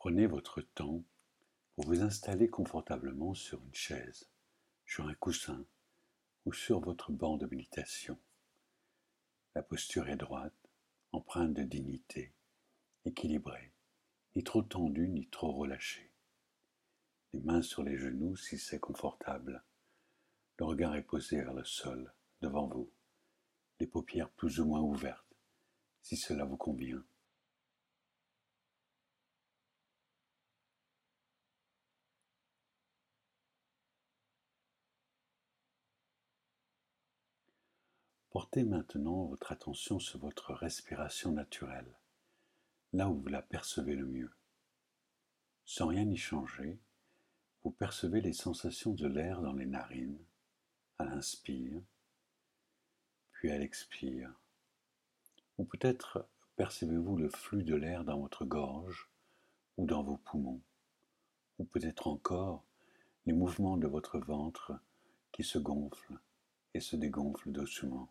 Prenez votre temps pour vous installer confortablement sur une chaise, sur un coussin ou sur votre banc de méditation. La posture est droite, empreinte de dignité, équilibrée, ni trop tendue ni trop relâchée. Les mains sur les genoux si c'est confortable. Le regard est posé vers le sol, devant vous, les paupières plus ou moins ouvertes, si cela vous convient. Portez maintenant votre attention sur votre respiration naturelle, là où vous la percevez le mieux. Sans rien y changer, vous percevez les sensations de l'air dans les narines, à l'inspire, puis à l'expire. Ou peut-être percevez-vous le flux de l'air dans votre gorge ou dans vos poumons, ou peut-être encore les mouvements de votre ventre qui se gonflent et se dégonflent doucement.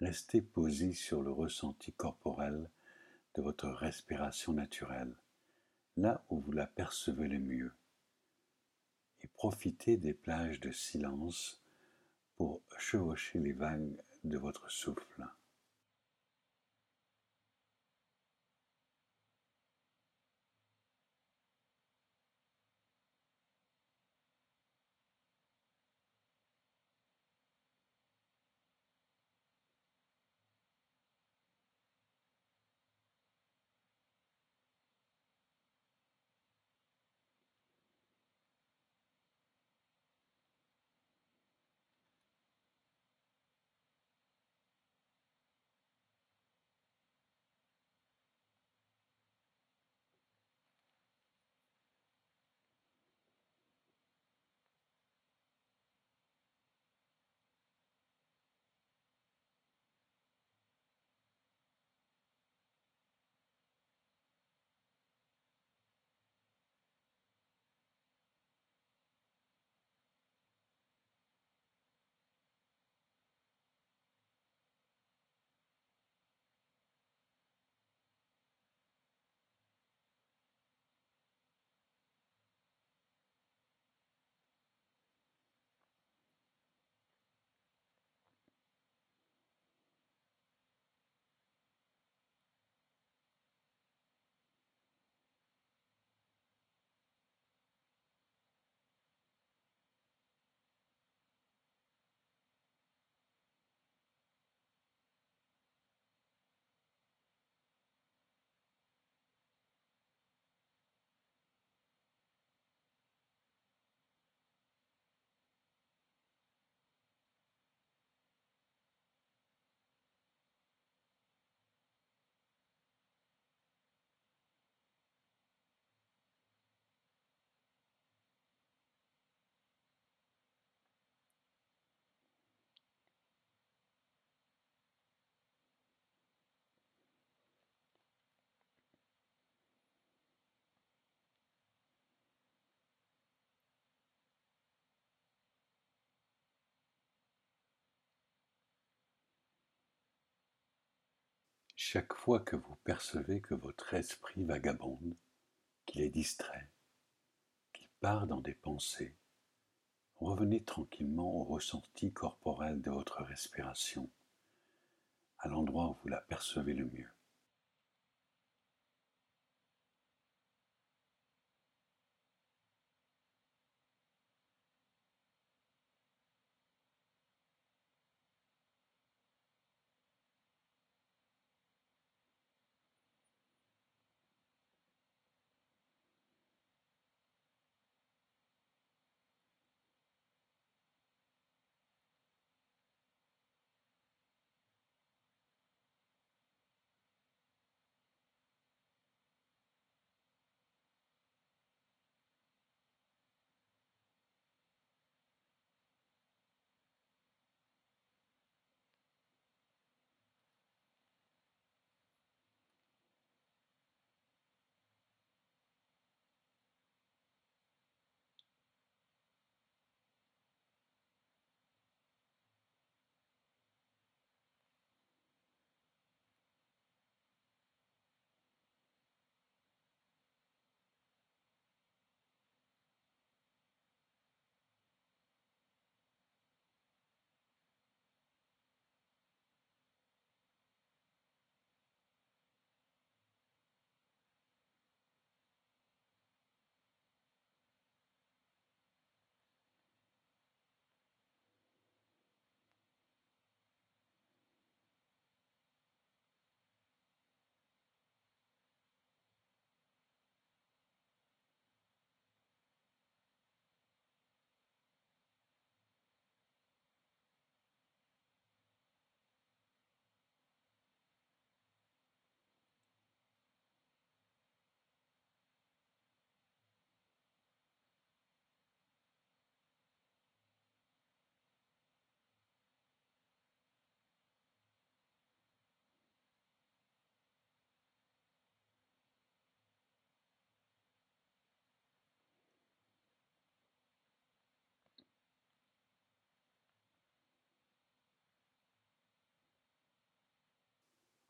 Restez posé sur le ressenti corporel de votre respiration naturelle, là où vous la percevez le mieux, et profitez des plages de silence pour chevaucher les vagues de votre souffle. Chaque fois que vous percevez que votre esprit vagabonde, qu'il est distrait, qu'il part dans des pensées, revenez tranquillement au ressenti corporel de votre respiration, à l'endroit où vous la percevez le mieux.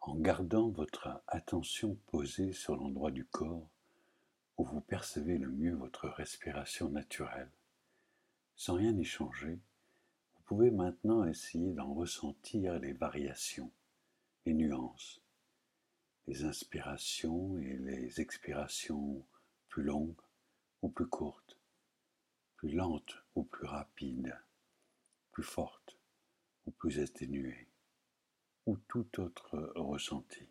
En gardant votre attention posée sur l'endroit du corps où vous percevez le mieux votre respiration naturelle. Sans rien y changer, vous pouvez maintenant essayer d'en ressentir les variations, les nuances, les inspirations et les expirations plus longues ou plus courtes, plus lentes ou plus rapides, plus fortes ou plus atténuées, ou tout autre ressenti.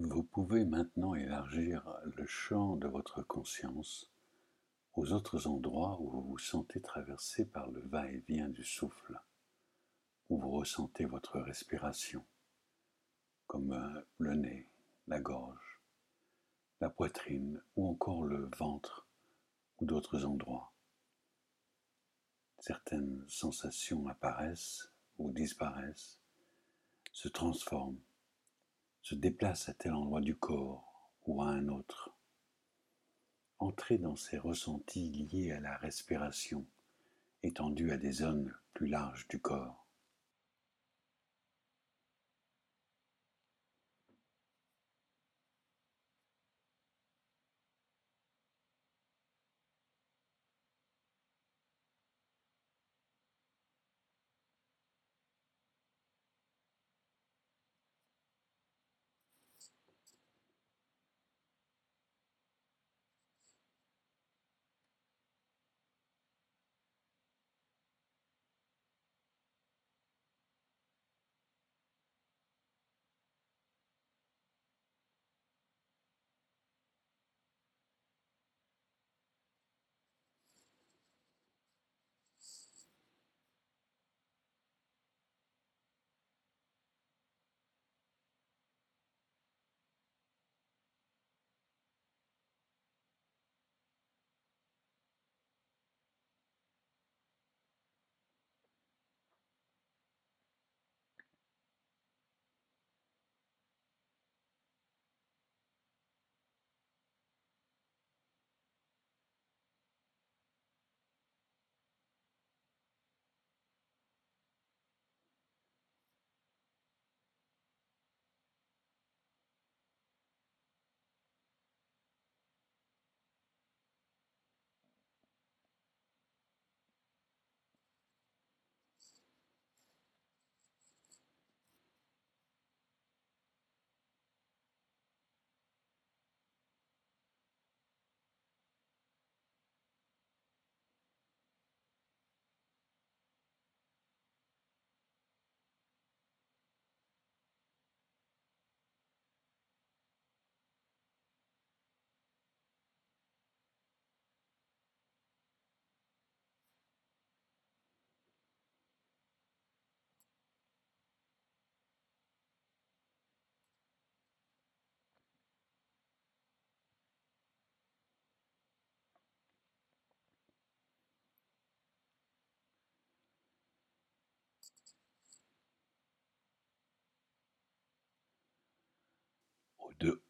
Vous pouvez maintenant élargir le champ de votre conscience aux autres endroits où vous vous sentez traversé par le va-et-vient du souffle, où vous ressentez votre respiration, comme euh, le nez, la gorge, la poitrine ou encore le ventre ou d'autres endroits. Certaines sensations apparaissent ou disparaissent, se transforment se déplace à tel endroit du corps ou à un autre. Entrez dans ces ressentis liés à la respiration, étendus à des zones plus larges du corps.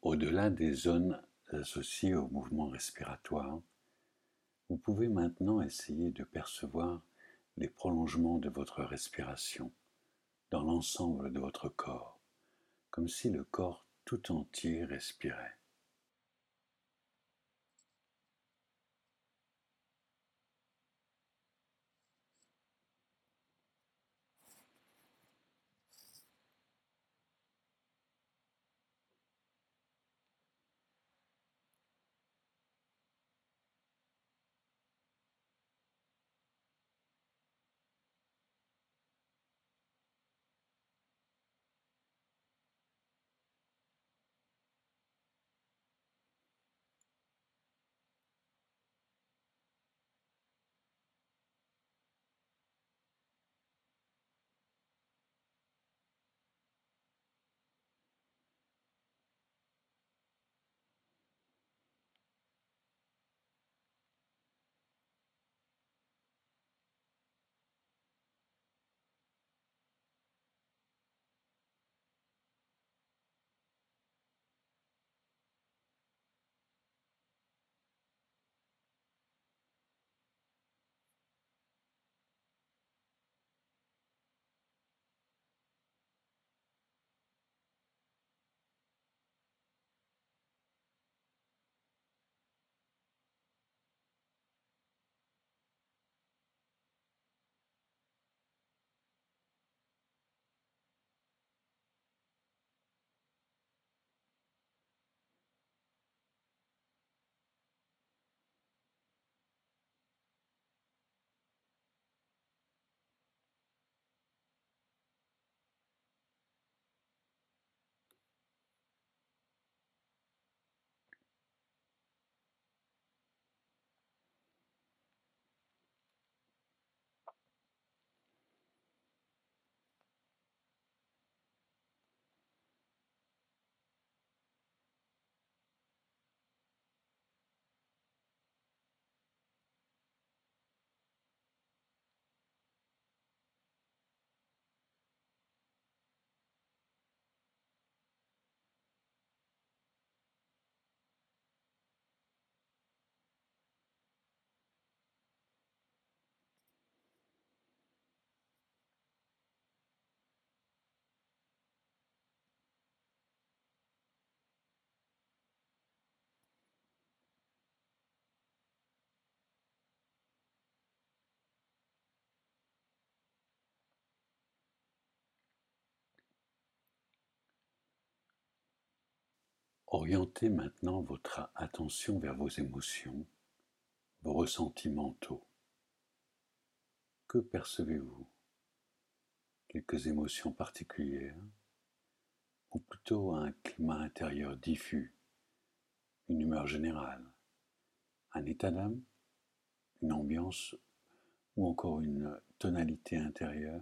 Au-delà des zones associées au mouvement respiratoire, vous pouvez maintenant essayer de percevoir les prolongements de votre respiration dans l'ensemble de votre corps, comme si le corps tout entier respirait. Orientez maintenant votre attention vers vos émotions, vos ressentis mentaux. Que percevez-vous? Quelques émotions particulières ou plutôt un climat intérieur diffus, une humeur générale, un état d'âme, une ambiance ou encore une tonalité intérieure?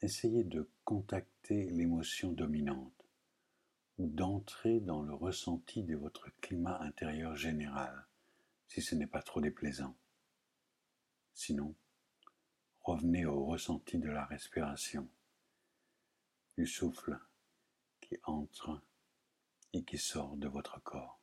Essayez de contacter l'émotion dominante d'entrer dans le ressenti de votre climat intérieur général, si ce n'est pas trop déplaisant. Sinon, revenez au ressenti de la respiration, du souffle qui entre et qui sort de votre corps.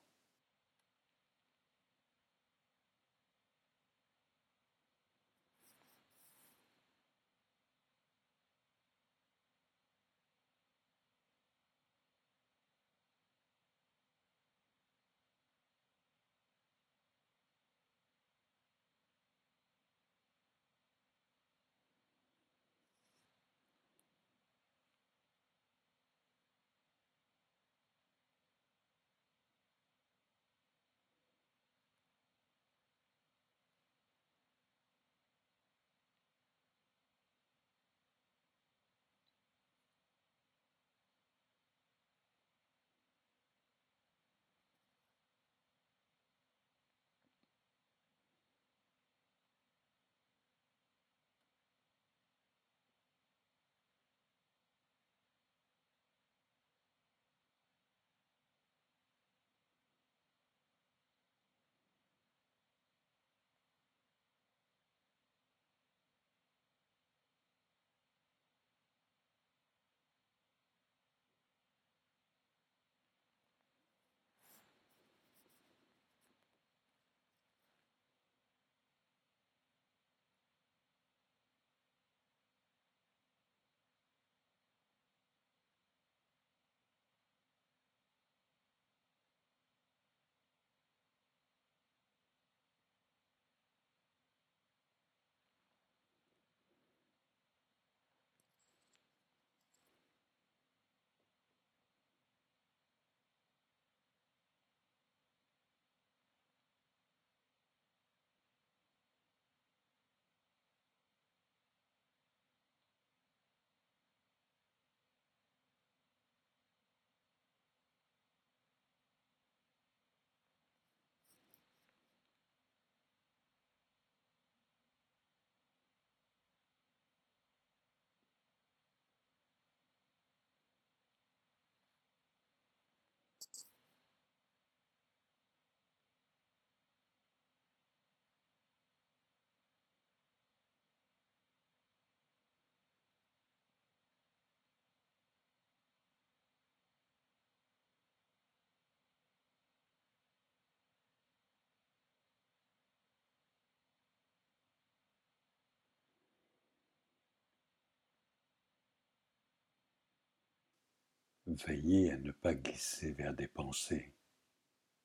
Veillez à ne pas glisser vers des pensées,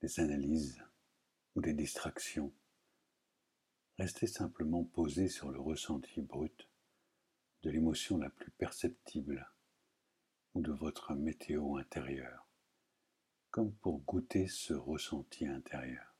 des analyses ou des distractions. Restez simplement posé sur le ressenti brut de l'émotion la plus perceptible ou de votre météo intérieure, comme pour goûter ce ressenti intérieur.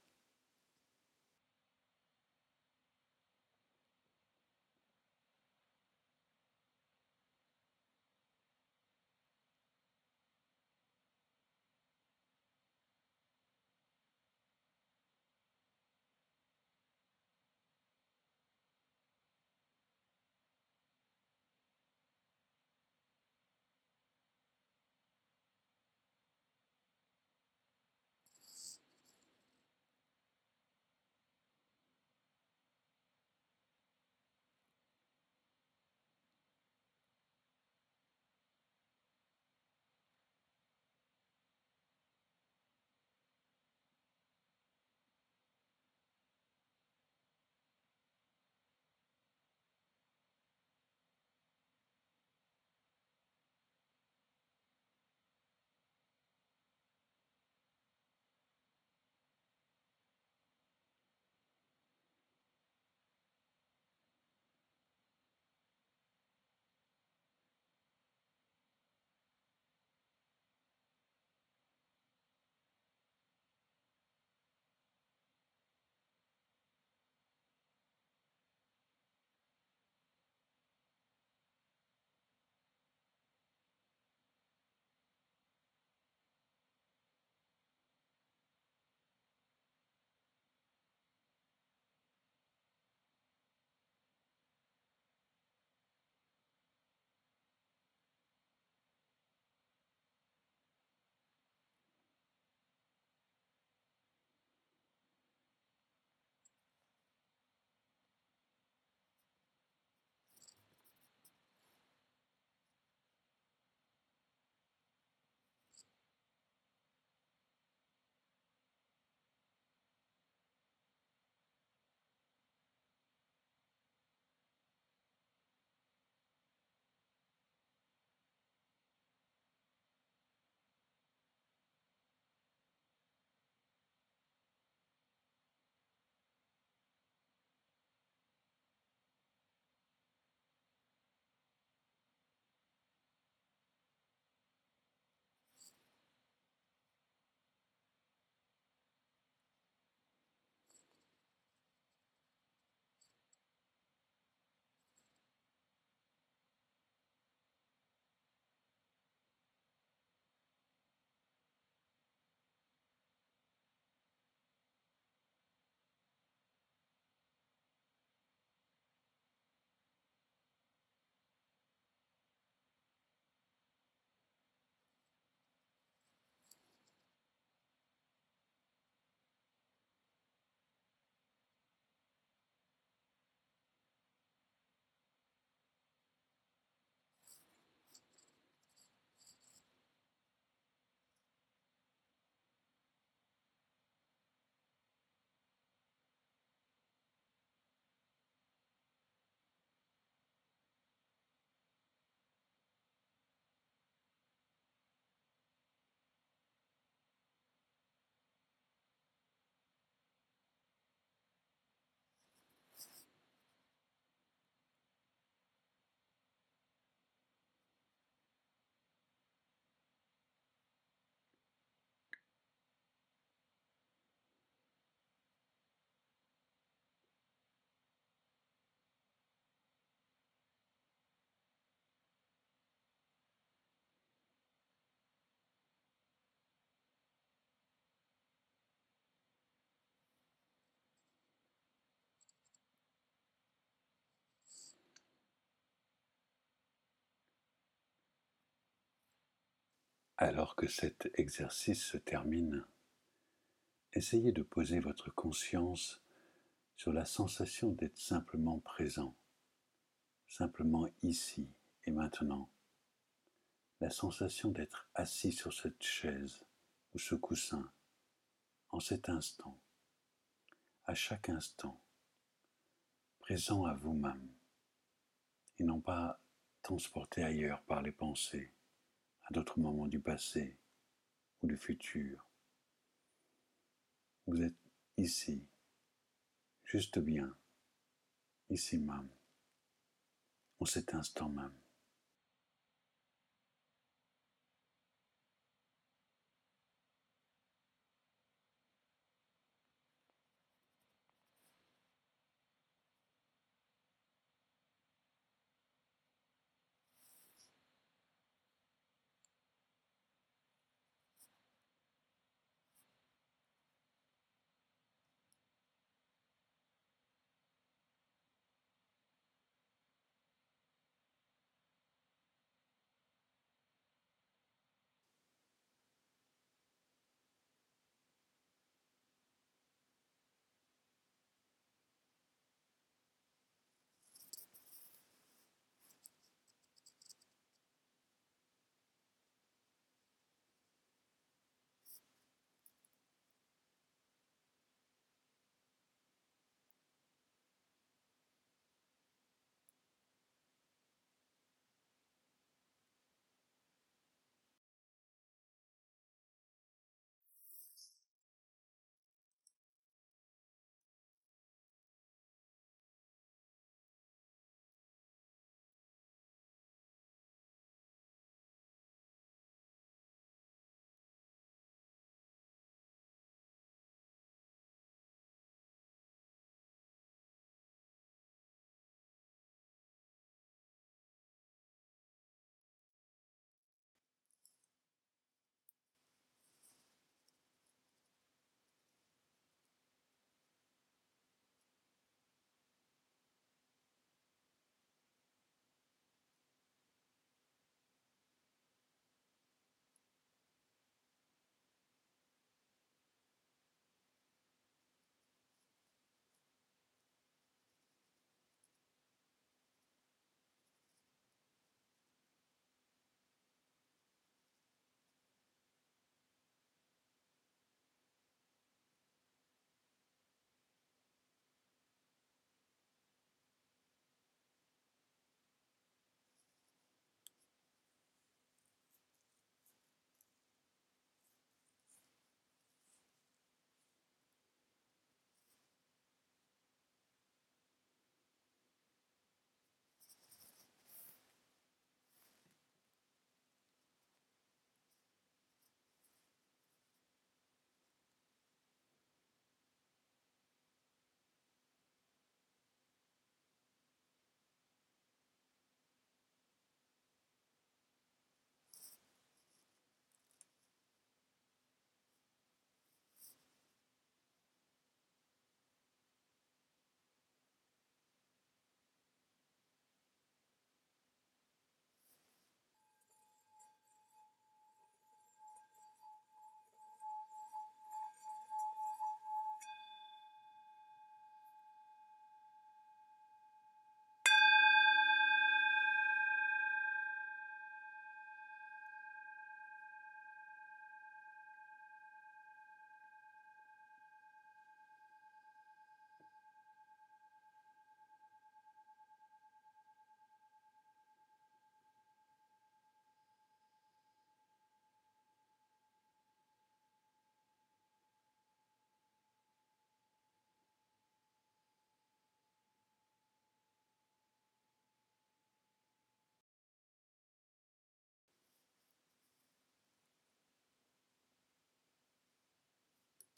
Alors que cet exercice se termine, essayez de poser votre conscience sur la sensation d'être simplement présent, simplement ici et maintenant, la sensation d'être assis sur cette chaise ou ce coussin en cet instant, à chaque instant, présent à vous-même et non pas transporté ailleurs par les pensées à d'autres moments du passé ou du futur. Vous êtes ici, juste bien, ici même, en cet instant même.